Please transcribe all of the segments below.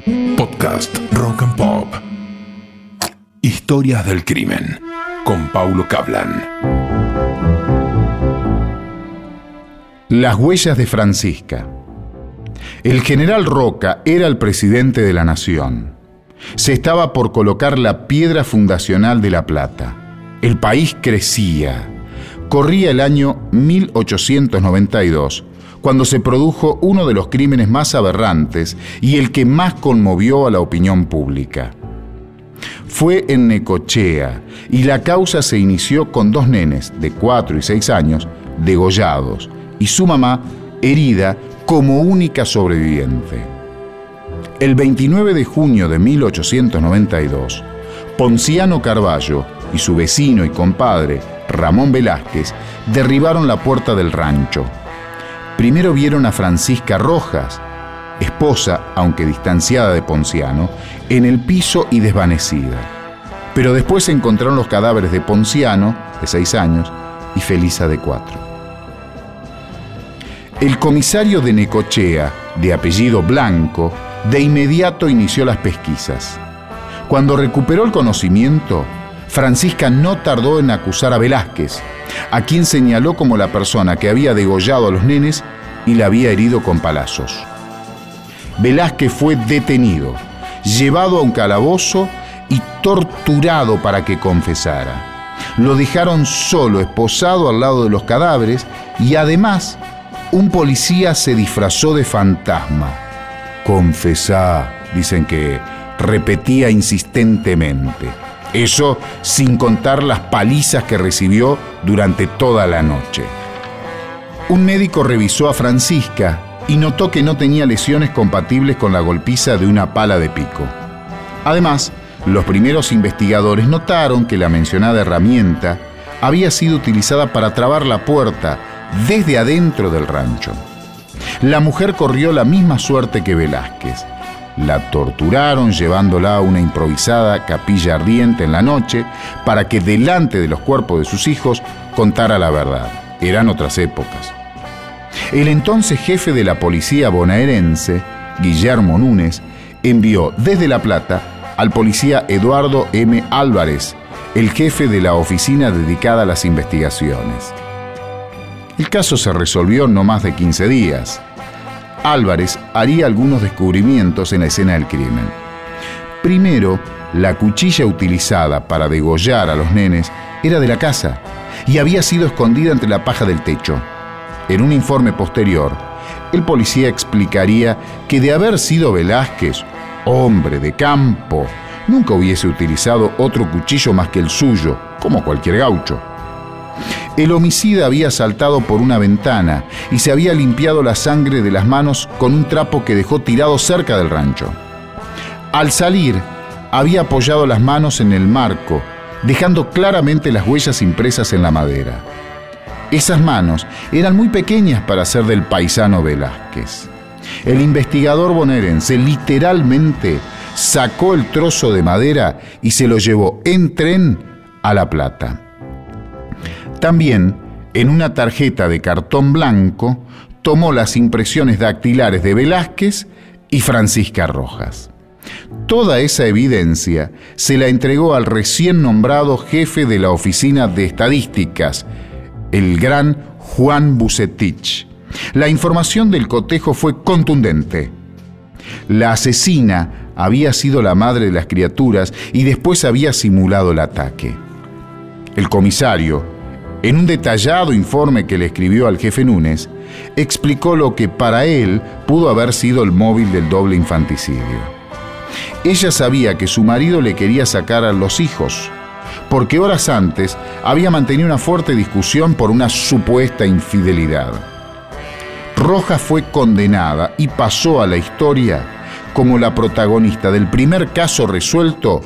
Podcast Rock and Pop. Historias del crimen con Paulo Cablan. Las huellas de Francisca. El general Roca era el presidente de la nación. Se estaba por colocar la piedra fundacional de La Plata. El país crecía. Corría el año 1892 cuando se produjo uno de los crímenes más aberrantes y el que más conmovió a la opinión pública. Fue en Necochea y la causa se inició con dos nenes de 4 y 6 años degollados y su mamá herida como única sobreviviente. El 29 de junio de 1892, Ponciano Carballo y su vecino y compadre, Ramón Velázquez, derribaron la puerta del rancho Primero vieron a Francisca Rojas, esposa, aunque distanciada de Ponciano, en el piso y desvanecida. Pero después encontraron los cadáveres de Ponciano, de seis años, y Felisa, de cuatro. El comisario de Necochea, de apellido Blanco, de inmediato inició las pesquisas. Cuando recuperó el conocimiento, Francisca no tardó en acusar a Velázquez, a quien señaló como la persona que había degollado a los nenes y la había herido con palazos. Velázquez fue detenido, llevado a un calabozo y torturado para que confesara. Lo dejaron solo, esposado al lado de los cadáveres y además un policía se disfrazó de fantasma. Confesá, dicen que repetía insistentemente. Eso sin contar las palizas que recibió durante toda la noche. Un médico revisó a Francisca y notó que no tenía lesiones compatibles con la golpiza de una pala de pico. Además, los primeros investigadores notaron que la mencionada herramienta había sido utilizada para trabar la puerta desde adentro del rancho. La mujer corrió la misma suerte que Velázquez la torturaron llevándola a una improvisada capilla ardiente en la noche para que delante de los cuerpos de sus hijos contara la verdad. Eran otras épocas. El entonces jefe de la policía bonaerense, Guillermo Núñez, envió desde La Plata al policía Eduardo M. Álvarez, el jefe de la oficina dedicada a las investigaciones. El caso se resolvió no más de 15 días. Álvarez haría algunos descubrimientos en la escena del crimen. Primero, la cuchilla utilizada para degollar a los nenes era de la casa y había sido escondida entre la paja del techo. En un informe posterior, el policía explicaría que de haber sido Velázquez, hombre de campo, nunca hubiese utilizado otro cuchillo más que el suyo, como cualquier gaucho. El homicida había saltado por una ventana y se había limpiado la sangre de las manos con un trapo que dejó tirado cerca del rancho. Al salir, había apoyado las manos en el marco, dejando claramente las huellas impresas en la madera. Esas manos eran muy pequeñas para ser del paisano Velázquez. El investigador bonaerense literalmente sacó el trozo de madera y se lo llevó en tren a La Plata. También, en una tarjeta de cartón blanco, tomó las impresiones dactilares de Velázquez y Francisca Rojas. Toda esa evidencia se la entregó al recién nombrado jefe de la Oficina de Estadísticas, el gran Juan Bucetich. La información del cotejo fue contundente. La asesina había sido la madre de las criaturas y después había simulado el ataque. El comisario, en un detallado informe que le escribió al jefe Núñez, explicó lo que para él pudo haber sido el móvil del doble infanticidio. Ella sabía que su marido le quería sacar a los hijos, porque horas antes había mantenido una fuerte discusión por una supuesta infidelidad. Roja fue condenada y pasó a la historia como la protagonista del primer caso resuelto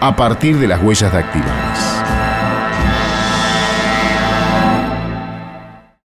a partir de las huellas dactilares.